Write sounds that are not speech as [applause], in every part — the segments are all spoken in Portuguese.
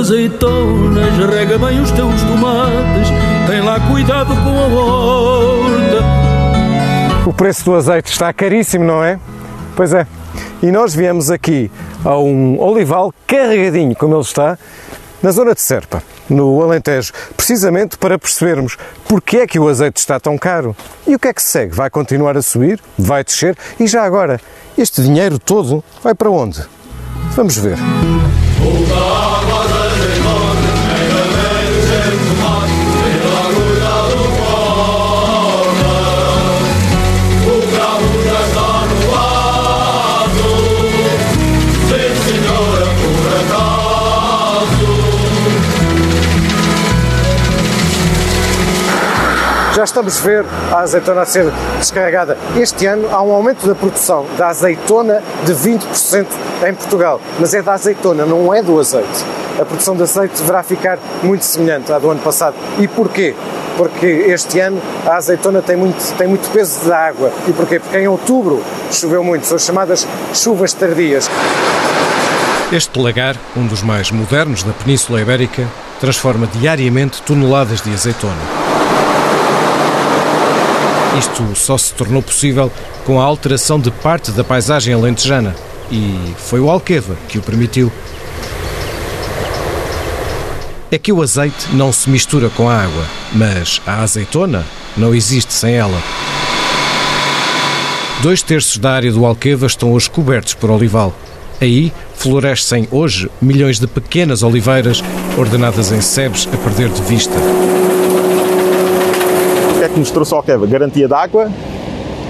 azeitonas, rega bem os teus tomates, tem lá cuidado com a horta. O preço do azeite está caríssimo, não é? Pois é. E nós viemos aqui a um olival carregadinho, como ele está, na zona de Serpa, no Alentejo, precisamente para percebermos porque é que o azeite está tão caro e o que é que se segue. Vai continuar a subir? Vai descer? E já agora, este dinheiro todo vai para onde? Vamos ver. já estamos a ver a azeitona a ser descarregada. Este ano há um aumento da produção da azeitona de 20% em Portugal, mas é da azeitona, não é do azeite. A produção de azeite deverá ficar muito semelhante à do ano passado. E porquê? Porque este ano a azeitona tem muito, tem muito peso de água. E porquê? Porque em outubro choveu muito, são chamadas chuvas tardias. Este lagar, um dos mais modernos da Península Ibérica, transforma diariamente toneladas de azeitona. Isto só se tornou possível com a alteração de parte da paisagem alentejana e foi o Alqueva que o permitiu. É que o azeite não se mistura com a água, mas a azeitona não existe sem ela. Dois terços da área do Alqueva estão hoje cobertos por olival. Aí florescem hoje milhões de pequenas oliveiras ordenadas em sebes a perder de vista que nos trouxe ao Queva? Garantia de água,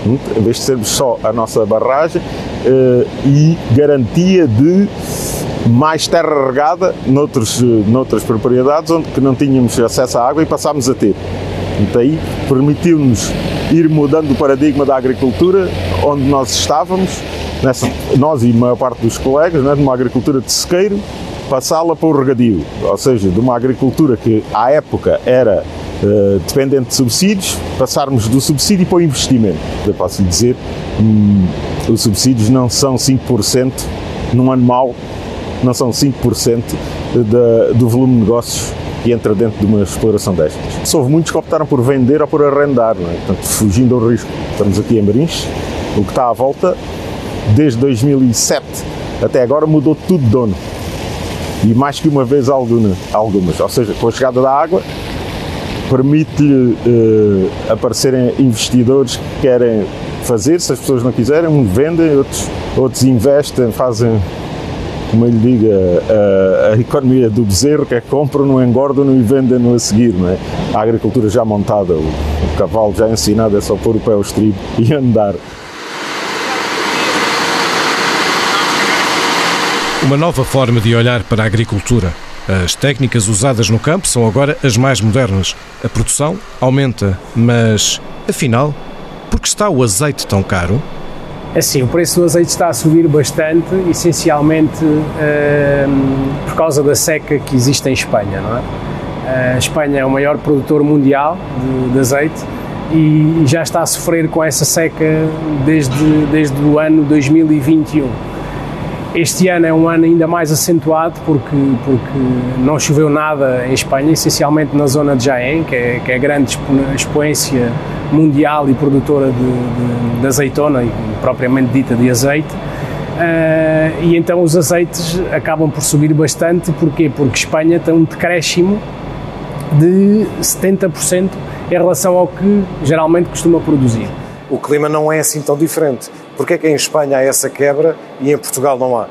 hum, em vez de sermos só a nossa barragem, eh, e garantia de mais terra regada noutros, noutras propriedades onde que não tínhamos acesso à água e passámos a ter. Então aí permitiu-nos ir mudando o paradigma da agricultura onde nós estávamos, nessa, nós e a maior parte dos colegas, né, numa agricultura de sequeiro, passá-la para o regadio, ou seja, de uma agricultura que à época era uh, dependente de subsídios, passarmos do subsídio para o investimento. Eu posso lhe dizer, hum, os subsídios não são 5% num ano mau, não são 5% da, do volume de negócios que entra dentro de uma exploração destas. Houve muitos que optaram por vender ou por arrendar, é? Portanto, fugindo ao risco. Estamos aqui em Marins, o que está à volta, desde 2007 até agora mudou tudo de dono. E mais que uma vez algumas. Ou seja, com a chegada da água, permite-lhe uh, aparecerem investidores que querem fazer, se as pessoas não quiserem, uns vendem, outros, outros investem, fazem, como eu lhe diga, a, economia do bezerro, que é compram, não engordam e vendem-no a seguir, não é? A agricultura já montada, o, o cavalo já ensinado, é só pôr o pé ao estribo e andar. Uma nova forma de olhar para a agricultura as técnicas usadas no campo são agora as mais modernas. A produção aumenta, mas afinal, por que está o azeite tão caro? Assim, o preço do azeite está a subir bastante, essencialmente uh, por causa da seca que existe em Espanha, não é? A Espanha é o maior produtor mundial de, de azeite e já está a sofrer com essa seca desde, desde o ano 2021 este ano é um ano ainda mais acentuado porque, porque não choveu nada em Espanha, essencialmente na zona de Jaén, que é, que é a grande expoência mundial e produtora de, de, de azeitona e propriamente dita de azeite. Uh, e então os azeites acabam por subir bastante, porquê? Porque Espanha tem um decréscimo de 70% em relação ao que geralmente costuma produzir. O clima não é assim tão diferente. Porquê é que em Espanha há essa quebra e em Portugal não há?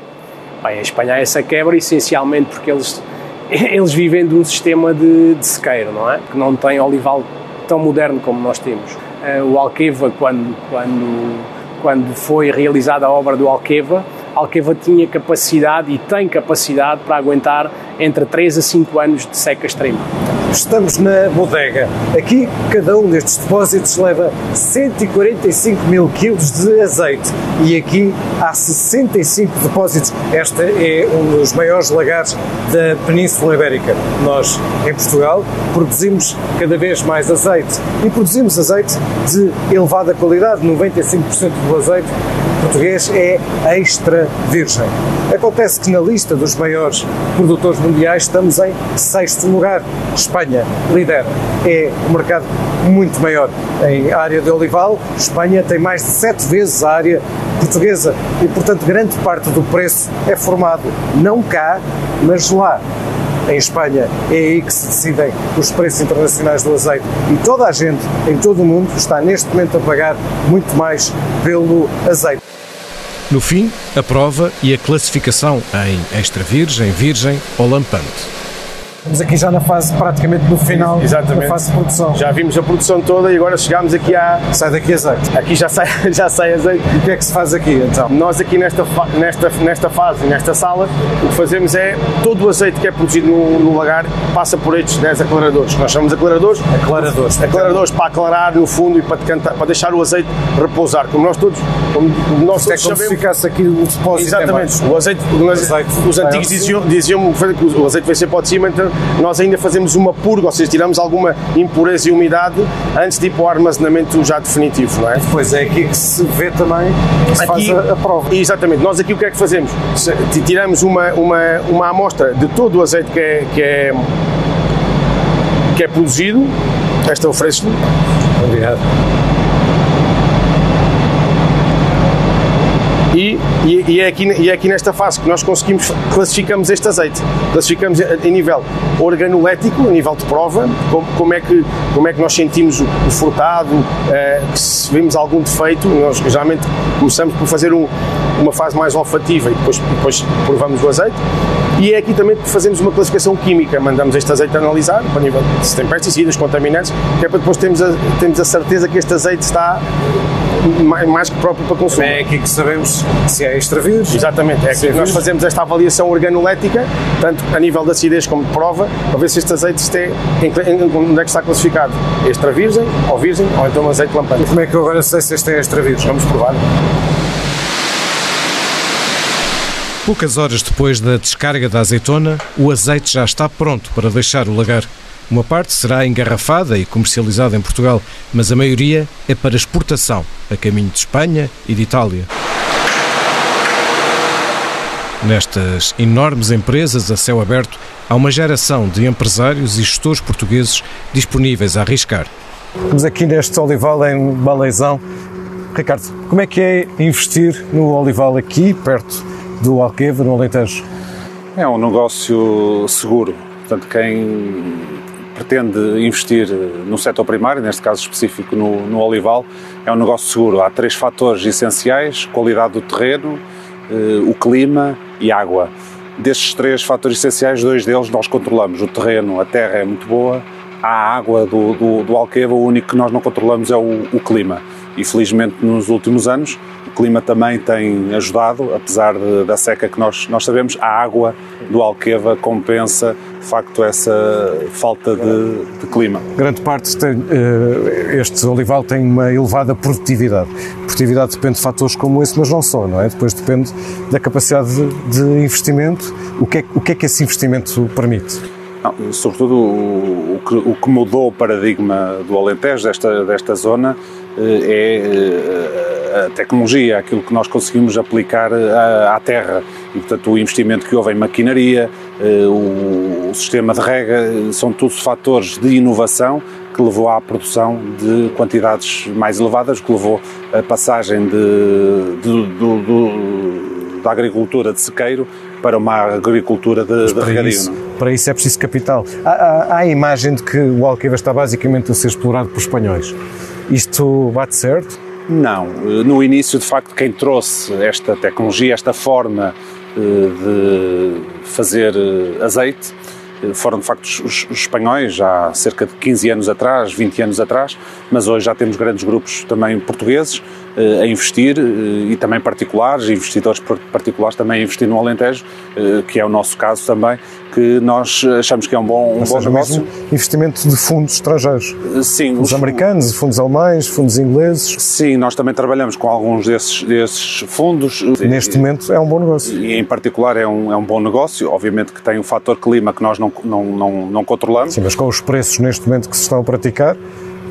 Bem, em Espanha há essa quebra essencialmente porque eles, [laughs] eles vivem de um sistema de, de sequeiro, não é? Que não tem olival tão moderno como nós temos. Uh, o Alqueva, quando, quando, quando foi realizada a obra do Alqueva, Alqueva tinha capacidade e tem capacidade para aguentar entre 3 a 5 anos de seca extrema. Estamos na bodega. Aqui, cada um destes depósitos leva 145 mil quilos de azeite e aqui há 65 depósitos. Este é um dos maiores lagares da Península Ibérica. Nós, em Portugal, produzimos cada vez mais azeite e produzimos azeite de elevada qualidade. 95% do azeite português é extra virgem. Acontece que na lista dos maiores produtores mundiais estamos em sexto lugar. Espanha lidera. É um mercado muito maior. Em área de olival, Espanha tem mais de sete vezes a área portuguesa e, portanto, grande parte do preço é formado não cá, mas lá em Espanha, é aí que se decidem os preços internacionais do azeite e toda a gente em todo o mundo está neste momento a pagar muito mais pelo azeite. No fim, a prova e a classificação em extra virgem, virgem ou lampante. Estamos aqui já na fase, praticamente no final Exatamente. da fase de produção. Já vimos a produção toda e agora chegámos aqui à. Sai daqui azeite. Aqui já sai, [laughs] já sai azeite. E o que é que se faz aqui então? Nós aqui nesta, nesta, nesta fase, nesta sala, o que fazemos é todo o azeite que é produzido no, no lagar passa por estes 10 aclaradores. Nós chamamos aclaradores. Aclaradores. Aclaradores para aclarar no fundo e para, decantar, para deixar o azeite repousar. Como nós todos, como nós é todos como se sabemos. ficasse aqui o depósito Exatamente, em baixo. o azeite, o azeite- os antigos ao diziam, diziam que o azeite vai ser para cima, então nós ainda fazemos uma purga, ou seja, tiramos alguma impureza e umidade antes de ir para o armazenamento já definitivo, não é? Pois é aqui que se vê também que se Aqui- faz a, a prova. Exatamente. Nós aqui o que é que fazemos? Tiramos uma, uma, uma amostra de todo o azeite que é, que é, que é produzido. Esta ofereço-lhe. Obrigado. E, e, é aqui, e é aqui nesta fase que nós conseguimos, classificamos este azeite. Classificamos a nível organolético, a nível de prova, como, como, é, que, como é que nós sentimos o, o frutado, eh, se vemos algum defeito. Nós geralmente começamos por fazer um, uma fase mais olfativa e depois, depois provamos o azeite. E é aqui também que fazemos uma classificação química, mandamos este azeite analisar, para nível se tem pesticidas, contaminantes, que é para depois termos a, termos a certeza que este azeite está mais, mais que próprio para consumo. É aqui que sabemos se é extra virgem. Exatamente, é Se que nós fazemos esta avaliação organolética, tanto a nível de acidez como de prova, para ver se este azeite este é, em, em, onde é que está classificado. Extra virgem, ou virgem, ou então azeite lampante. Como é que eu agora sei se este é extra virgem? Vamos provar. Poucas horas depois da descarga da azeitona, o azeite já está pronto para deixar o lagar. Uma parte será engarrafada e comercializada em Portugal, mas a maioria é para exportação, a caminho de Espanha e de Itália. Nestas enormes empresas a céu aberto, há uma geração de empresários e gestores portugueses disponíveis a arriscar. Estamos aqui neste olival em Baleizão. Ricardo, como é que é investir no olival aqui, perto do Alqueva, no Alentejo? É um negócio seguro. Portanto, quem pretende investir no setor primário, neste caso específico no, no olival, é um negócio seguro. Há três fatores essenciais: qualidade do terreno, eh, o clima e água. Destes três fatores essenciais, dois deles nós controlamos. O terreno, a terra é muito boa, a água do, do, do Alqueva, o único que nós não controlamos é o, o clima. E felizmente nos últimos anos o clima também tem ajudado, apesar de- da seca que nós, nós sabemos, a água do Alqueva compensa de facto essa falta de, de clima. Grande parte tem, eh, este olival tem uma elevada produtividade. Produtividade depende de fatores como esse, mas não só, não é? Depois depende da capacidade de, de investimento. O que, é, o que é que esse investimento permite? Não, sobretudo o, o que, o que mudou o paradigma do Alentejo, desta, desta zona, é eh, a tecnologia, aquilo que nós conseguimos aplicar à, à terra. E, portanto, o investimento que houve em maquinaria, eh, o, o sistema de rega, eh, são todos fatores de inovação que levou à produção de quantidades mais elevadas, que levou a passagem de, de- da agricultura de sequeiro para uma agricultura de, de Para regadio. isso, é? para isso é preciso capital. Há, há- há a imagem de que o Alqueva está basicamente a ser explorado por espanhóis. Isto bate certo? Não, Eh, no início, de facto, quem trouxe esta tecnologia, esta forma eh, de fazer eh, azeite, foram de facto os, espanhóis, há cerca de 15 anos atrás, 20 anos atrás, mas hoje já temos grandes grupos também portugueses a investir eh, e também particulares, investidores par- particulares também a investir no Alentejo, eh, que é o nosso caso também, que nós achamos que é um bom, um Ou bom seja, negócio. investimento de fundos estrangeiros. Sim, Os americanos, fundos alemães, fundos ingleses. Sim, nós também trabalhamos com alguns desses, desses fundos. Neste momento é um bom negócio. E em particular é um, é um bom negócio, obviamente que tem o fator clima que nós não, não, não, não controlamos. Sim, mas com os preços neste momento que se estão a praticar,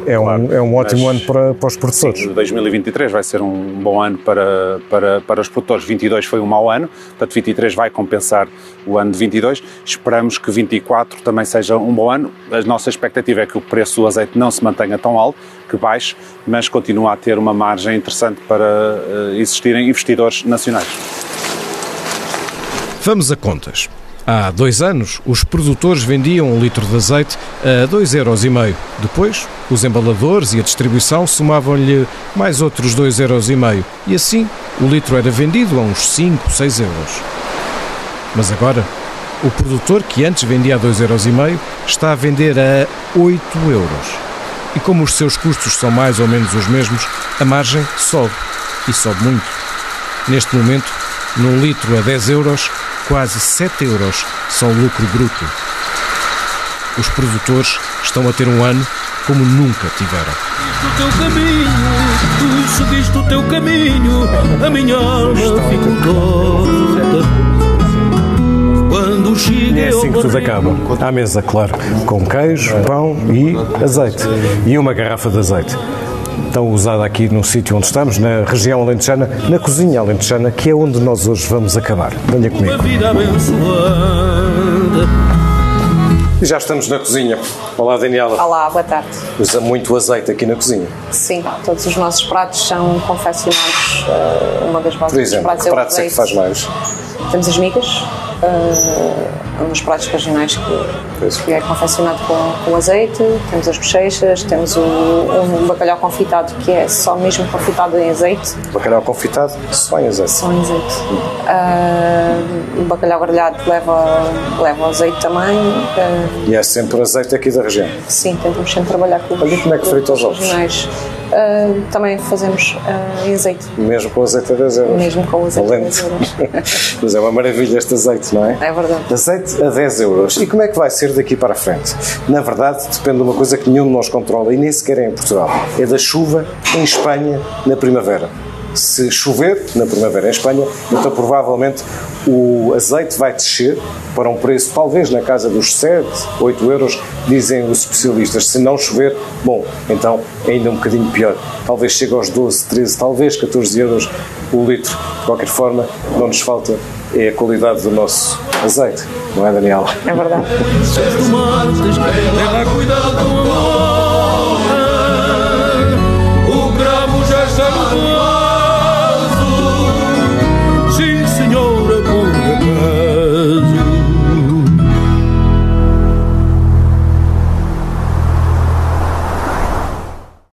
é, um, é um ótimo ano para, para os produtores. 2023 vai ser um bom ano para, para, para os produtores. 22 foi um mau ano, portanto 23 vai compensar o ano de 22. Esperamos que 24 também seja um bom ano. A nossa expectativa é que o preço do azeite não se mantenha tão alto, que baixe, mas continue a ter uma margem interessante para eh, existirem investidores nacionais. Vamos a contas. Há dois anos, os produtores vendiam um litro de azeite a 2,5 euros. Depois, os embaladores e a distribuição somavam-lhe mais outros 2,5 euros. E assim, o litro era vendido a uns 5, 6 euros. Mas agora, o produtor que antes vendia a 2,5 euros está a vender a 8 euros. E como os seus custos são mais ou menos os mesmos, a margem sobe. E sobe muito. Neste momento, num litro a 10 euros, quase 7 euros são lucro bruto. Os produtores estão a ter um ano como nunca tiveram. o teu caminho, tu seguiste o teu caminho, a minha alma ficou torta. Cheguei É assim que tudo acaba. À mesa, claro, com queijo, pão e azeite. E uma garrafa de azeite. Tão usada aqui no sítio onde estamos, na região alentejana, na cozinha alentejana, que é onde nós hoje vamos acabar. Venha comigo. uma vida abençoada. E já estamos na cozinha. Olá, Daniela. Olá, boa tarde. Usa muito azeite aqui na cozinha. Sim, todos os nossos pratos são confeccionados. eh, uma das bases Por dos exemplo, pratos que é o pratos é que azeite. faz mais? Temos as migas, um dos pratos regionais que, que é confeccionado com, com azeite. Temos as bochechas, temos o, um bacalhau confitado que é só mesmo confitado em azeite, Bacalhau confitado, só em azeite. só em azeite. Eh, o bacalhau grelhado leva, leva azeite também. eh, E é sempre azeite aqui da região. sim, tentamos sempre trabalhar com Olha como é que frita os ovos. regionais. Eh, também fazemos eh, em azeite. Mesmo com azeite a 10 euros. Mesmo com o azeite a Valente. 10 euros. [laughs] Mas é uma maravilha este azeite, não é? É verdade. Azeite a 10 euros. E como é que vai ser daqui para a frente? Na verdade, depende de uma coisa que nenhum de nós controla e nem sequer é em Portugal. É da chuva em Espanha na primavera. Se chover na primavera em Espanha, então provavelmente o azeite vai descer para um preço talvez na casa dos 7, 8 euros, dizem os especialistas. Se não chover, bom, então é ainda um bocadinho pior. Talvez chegue aos 12, 13, talvez 14 euros o litro. De qualquer forma, não nos falta é a qualidade do nosso azeite, não é, Daniela? É verdade.